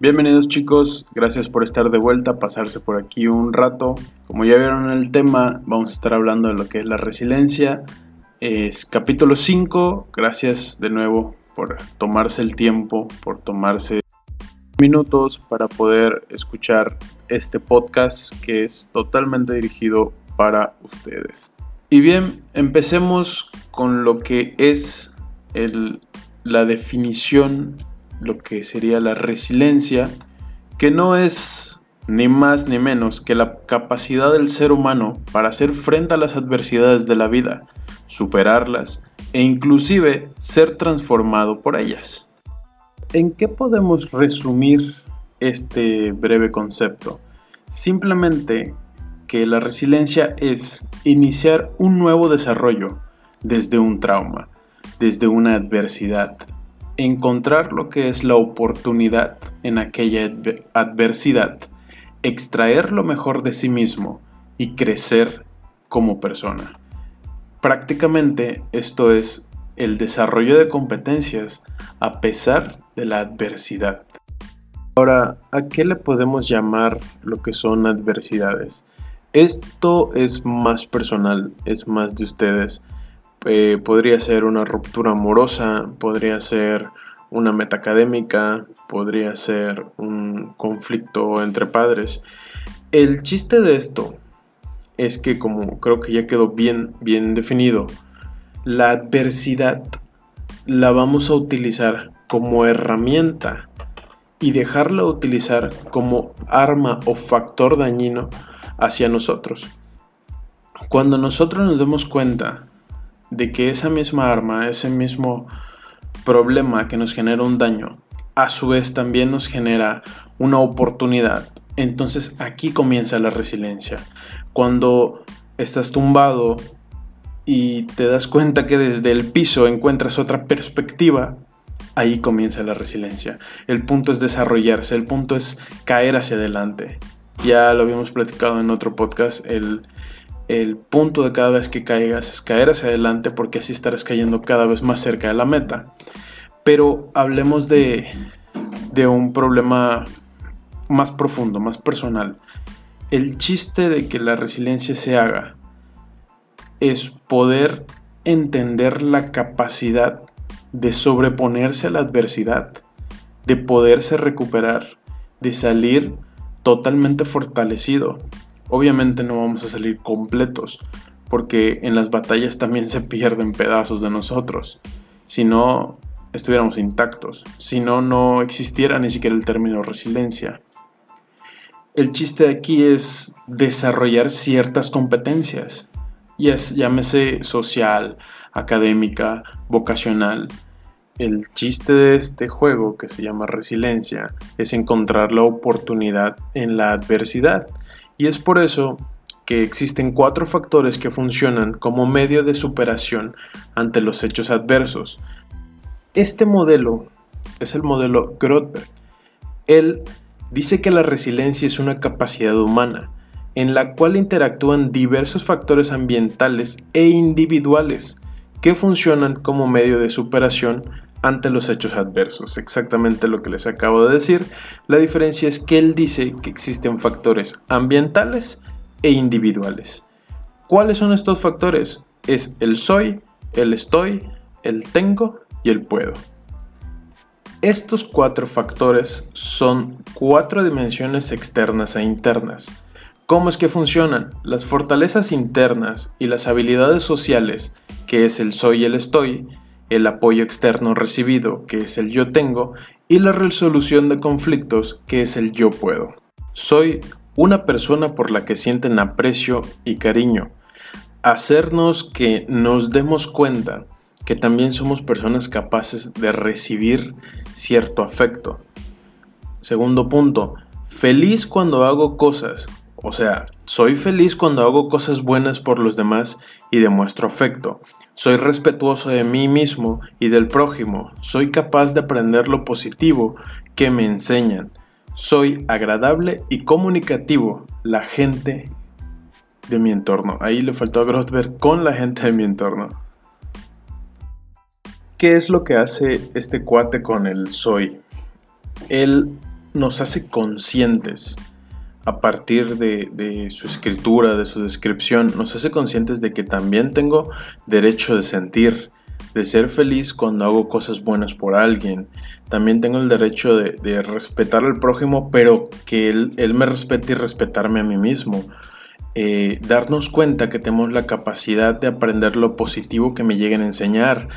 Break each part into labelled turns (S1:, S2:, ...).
S1: Bienvenidos chicos, gracias por estar de vuelta, pasarse por aquí un rato. Como ya vieron en el tema, vamos a estar hablando de lo que es la resiliencia. Es capítulo 5, gracias de nuevo por tomarse el tiempo, por tomarse minutos para poder escuchar este podcast que es totalmente dirigido para ustedes. Y bien, empecemos con lo que es el, la definición lo que sería la resiliencia, que no es ni más ni menos que la capacidad del ser humano para hacer frente a las adversidades de la vida, superarlas e inclusive ser transformado por ellas. ¿En qué podemos resumir este breve concepto? Simplemente que la resiliencia es iniciar un nuevo desarrollo desde un trauma, desde una adversidad, encontrar lo que es la oportunidad en aquella adversidad, extraer lo mejor de sí mismo y crecer como persona. Prácticamente esto es el desarrollo de competencias a pesar de la adversidad. Ahora, ¿a qué le podemos llamar lo que son adversidades? Esto es más personal, es más de ustedes. Eh, podría ser una ruptura amorosa, podría ser una meta académica, podría ser un conflicto entre padres. El chiste de esto es que como creo que ya quedó bien, bien definido, la adversidad la vamos a utilizar como herramienta y dejarla utilizar como arma o factor dañino hacia nosotros. Cuando nosotros nos demos cuenta de que esa misma arma, ese mismo problema que nos genera un daño, a su vez también nos genera una oportunidad. Entonces aquí comienza la resiliencia. Cuando estás tumbado y te das cuenta que desde el piso encuentras otra perspectiva, ahí comienza la resiliencia. El punto es desarrollarse, el punto es caer hacia adelante. Ya lo habíamos platicado en otro podcast, el, el punto de cada vez que caigas es caer hacia adelante porque así estarás cayendo cada vez más cerca de la meta. Pero hablemos de, de un problema más profundo, más personal. El chiste de que la resiliencia se haga es poder entender la capacidad de sobreponerse a la adversidad, de poderse recuperar, de salir totalmente fortalecido, Obviamente no vamos a salir completos, porque en las batallas también se pierden pedazos de nosotros. Si no estuviéramos intactos, si no, no existiera ni siquiera el término resiliencia. El chiste aquí es desarrollar ciertas competencias, y es, llámese social, académica, vocacional. El chiste de este juego, que se llama resiliencia, es encontrar la oportunidad en la adversidad y es por eso que existen cuatro factores que funcionan como medio de superación ante los hechos adversos. Este modelo es el modelo Grotberg. Él dice que la resiliencia es una capacidad humana en la cual interactúan diversos factores ambientales e individuales que funcionan como medio de superación ante los hechos adversos. Exactamente lo que les acabo de decir. La diferencia es que él dice que existen factores ambientales e individuales. ¿Cuáles son estos factores? Es el soy, el estoy, el tengo y el puedo. Estos cuatro factores son cuatro dimensiones externas e internas. ¿Cómo es que funcionan? Las fortalezas internas y las habilidades sociales, que es el soy y el estoy, el apoyo externo recibido, que es el yo tengo, y la resolución de conflictos, que es el yo puedo. Soy una persona por la que sienten aprecio y cariño. Hacernos que nos demos cuenta que también somos personas capaces de recibir cierto afecto. Segundo punto, feliz cuando hago cosas. O sea, soy feliz cuando hago cosas buenas por los demás y demuestro afecto. Soy respetuoso de mí mismo y del prójimo. Soy capaz de aprender lo positivo que me enseñan. Soy agradable y comunicativo. La gente de mi entorno. Ahí le faltó a Grotberg con la gente de mi entorno. ¿Qué es lo que hace este cuate con el soy? Él nos hace conscientes a partir de, su escritura, de su descripción, nos hace conscientes de que también tengo derecho de sentir, de ser feliz cuando hago cosas buenas por alguien. También tengo el derecho de, respetar al prójimo, pero que él, me respete y respetarme a mí mismo. Eh, darnos cuenta que tenemos la capacidad de aprender lo positivo que me lleguen a enseñar,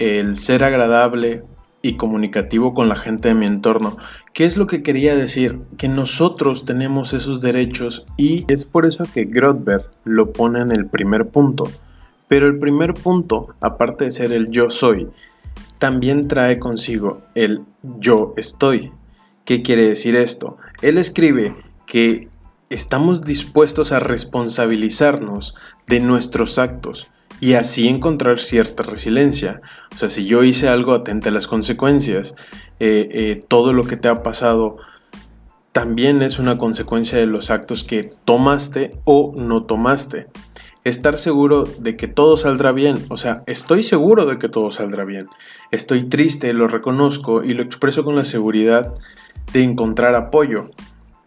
S1: el ser agradable y comunicativo con la gente de mi entorno. ¿Qué es lo que quería decir? Que nosotros tenemos esos derechos y es por eso que Grotberg lo pone en el primer punto. Pero el primer punto, aparte de ser el yo soy, también trae consigo el yo estoy. ¿Qué quiere decir esto? Él escribe que estamos dispuestos a responsabilizarnos de nuestros actos y así encontrar cierta resiliencia. O sea, si yo hice algo, atente a las consecuencias. Eh, eh, todo lo que te ha pasado también es una consecuencia de los actos que tomaste o no tomaste. Estar seguro de que todo saldrá bien. O sea, estoy seguro de que todo saldrá bien. Estoy triste, lo reconozco y lo expreso con la seguridad de encontrar apoyo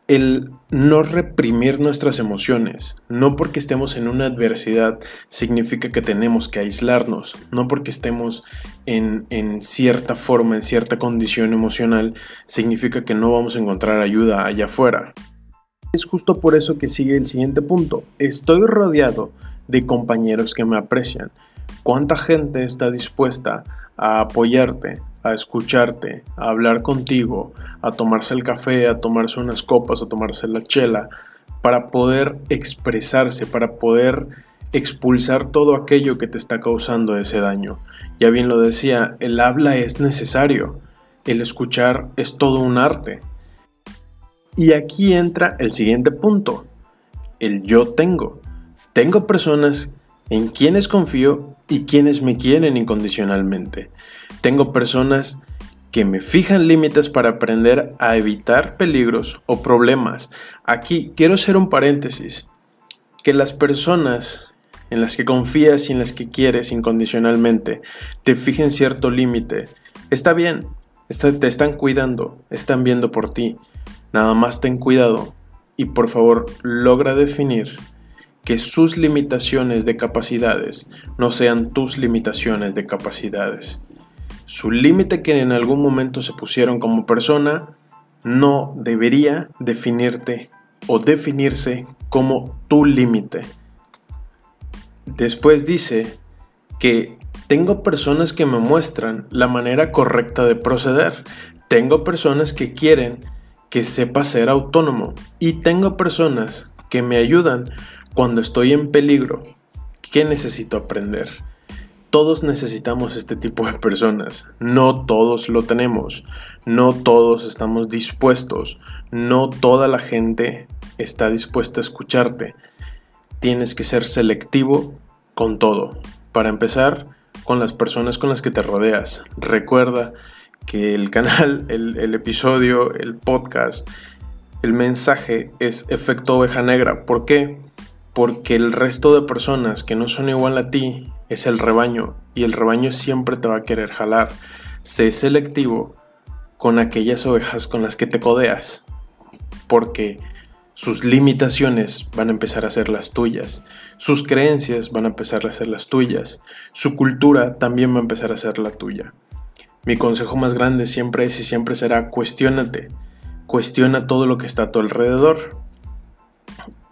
S1: el no reprimir nuestras emociones. No porque estemos en una adversidad significa que tenemos que aislarnos. No porque estemos en, en, cierta forma, en cierta condición emocional, significa que no vamos a encontrar ayuda allá afuera. Es justo por eso que sigue el siguiente punto. Estoy rodeado de compañeros que me aprecian. ¿Cuánta gente está dispuesta a apoyarte, a escucharte, a hablar contigo, a tomarse el café, a tomarse unas copas, a tomarse la chela, para poder expresarse, para poder expulsar todo aquello que te está causando ese daño. Ya bien lo decía, el habla es necesario, el escuchar es todo un arte. Y aquí entra el siguiente punto, el yo tengo. Tengo personas en quienes confío y quienes me quieren incondicionalmente. Tengo personas que me fijan límites para aprender a evitar peligros o problemas. Aquí quiero hacer un paréntesis. Que las personas en las que confías y en las que quieres incondicionalmente te fijen cierto límite. Está bien, te están cuidando, están viendo por ti. Nada más ten cuidado y por favor logra definir que sus limitaciones de capacidades no sean tus limitaciones de capacidades. Su límite que en algún momento se pusieron como persona no debería definirte o definirse como tu límite. Después dice que tengo personas que me muestran la manera correcta de proceder. Tengo personas que quieren que sepa ser autónomo y tengo personas que me ayudan cuando estoy en peligro, ¿qué necesito aprender? Todos necesitamos este tipo de personas, no todos lo tenemos, no todos estamos dispuestos, no toda la gente está dispuesta a escucharte. Tienes que ser selectivo con todo. Para empezar, con las personas con las que te rodeas. Recuerda que el canal, el, episodio, el podcast, el mensaje es efecto oveja negra. ¿Por qué? Porque el resto de personas que no son igual a ti es el rebaño y el rebaño siempre te va a querer jalar. Sé selectivo con aquellas ovejas con las que te codeas, porque sus limitaciones van a empezar a ser las tuyas, sus creencias van a empezar a ser las tuyas, su cultura también va a empezar a ser la tuya. Mi consejo más grande siempre es y siempre será cuestiónate, cuestiona todo lo que está a tu alrededor,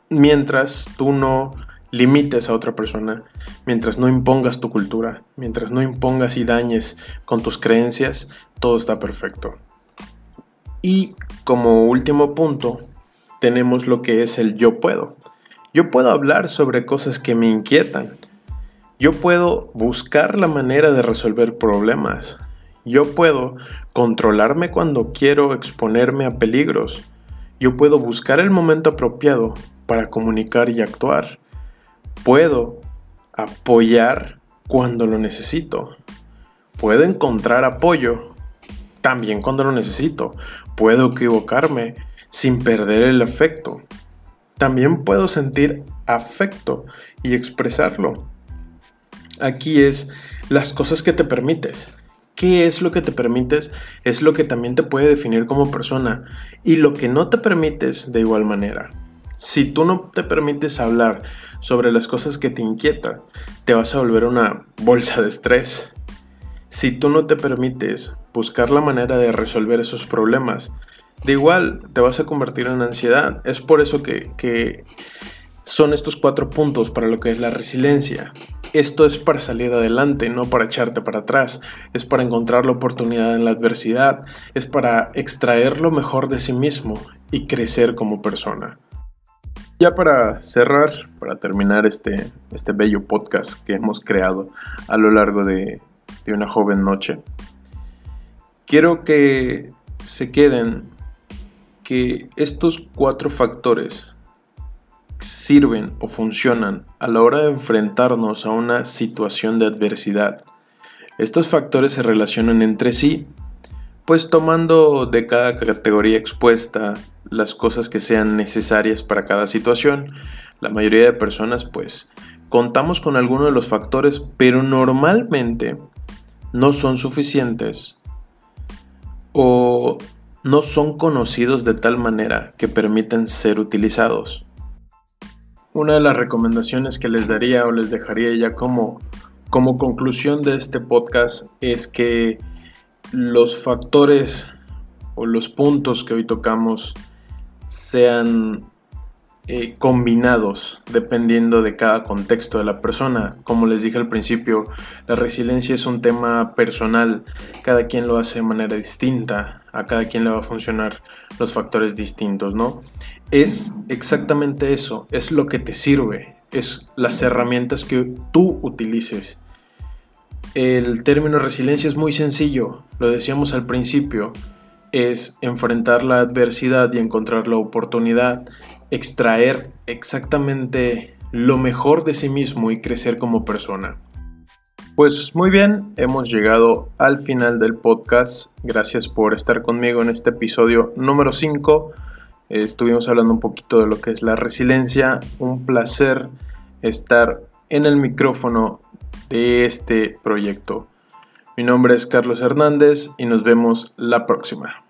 S1: mientras tú no limites a otra persona, mientras no impongas tu cultura, mientras no impongas y dañes con tus creencias, todo está perfecto. Y como último punto, tenemos lo que es el yo puedo. Yo puedo hablar sobre cosas que me inquietan. Yo puedo buscar la manera de resolver problemas. Yo puedo controlarme cuando quiero exponerme a peligros. Yo puedo buscar el momento apropiado para comunicar y actuar. Puedo apoyar cuando lo necesito. Puedo encontrar apoyo también cuando lo necesito. Puedo equivocarme sin perder el afecto. También puedo sentir afecto y expresarlo. Aquí es las cosas que te permites. qué es lo que te permites es lo que también te puede definir como persona y lo que no te permites de igual manera. Si tú no te permites hablar sobre las cosas que te inquietan, te vas a volver una bolsa de estrés. Si tú no te permites buscar la manera de resolver esos problemas, de igual te vas a convertir en ansiedad. Es por eso que, que son estos cuatro puntos para lo que es la resiliencia. Esto es para salir adelante, no para echarte para atrás. Es para encontrar la oportunidad en la adversidad. Es para extraer lo mejor de sí mismo y crecer como persona. Ya para cerrar, para terminar este, este bello podcast que hemos creado a lo largo de, de una joven noche, quiero que se queden que estos cuatro factores sirven o funcionan a la hora de enfrentarnos a una situación de adversidad. Estos factores se relacionan entre sí, pues tomando de cada categoría expuesta las cosas que sean necesarias para cada situación, la mayoría de personas pues contamos con alguno de los factores, pero normalmente no son suficientes o no son conocidos de tal manera que permiten ser utilizados. Una de las recomendaciones que les daría o les dejaría ya como, como conclusión de este podcast es que los factores o los puntos que hoy tocamos sean eh, combinados dependiendo de cada contexto de la persona. Como les dije al principio, la resiliencia es un tema personal, cada quien lo hace de manera distinta, a cada quien le va a funcionar los factores distintos, ¿no? es exactamente eso, es lo que te sirve, es las herramientas que tú utilices. El término resiliencia es muy sencillo, lo decíamos al principio, es enfrentar la adversidad y encontrar la oportunidad, extraer exactamente lo mejor de sí mismo y crecer como persona. Pues muy bien, hemos llegado al final del podcast. Gracias por estar conmigo en este episodio número 5 Estuvimos hablando un poquito de lo que es la resiliencia. Un placer estar en el micrófono de este proyecto. Mi nombre es Carlos Hernández y nos vemos la próxima.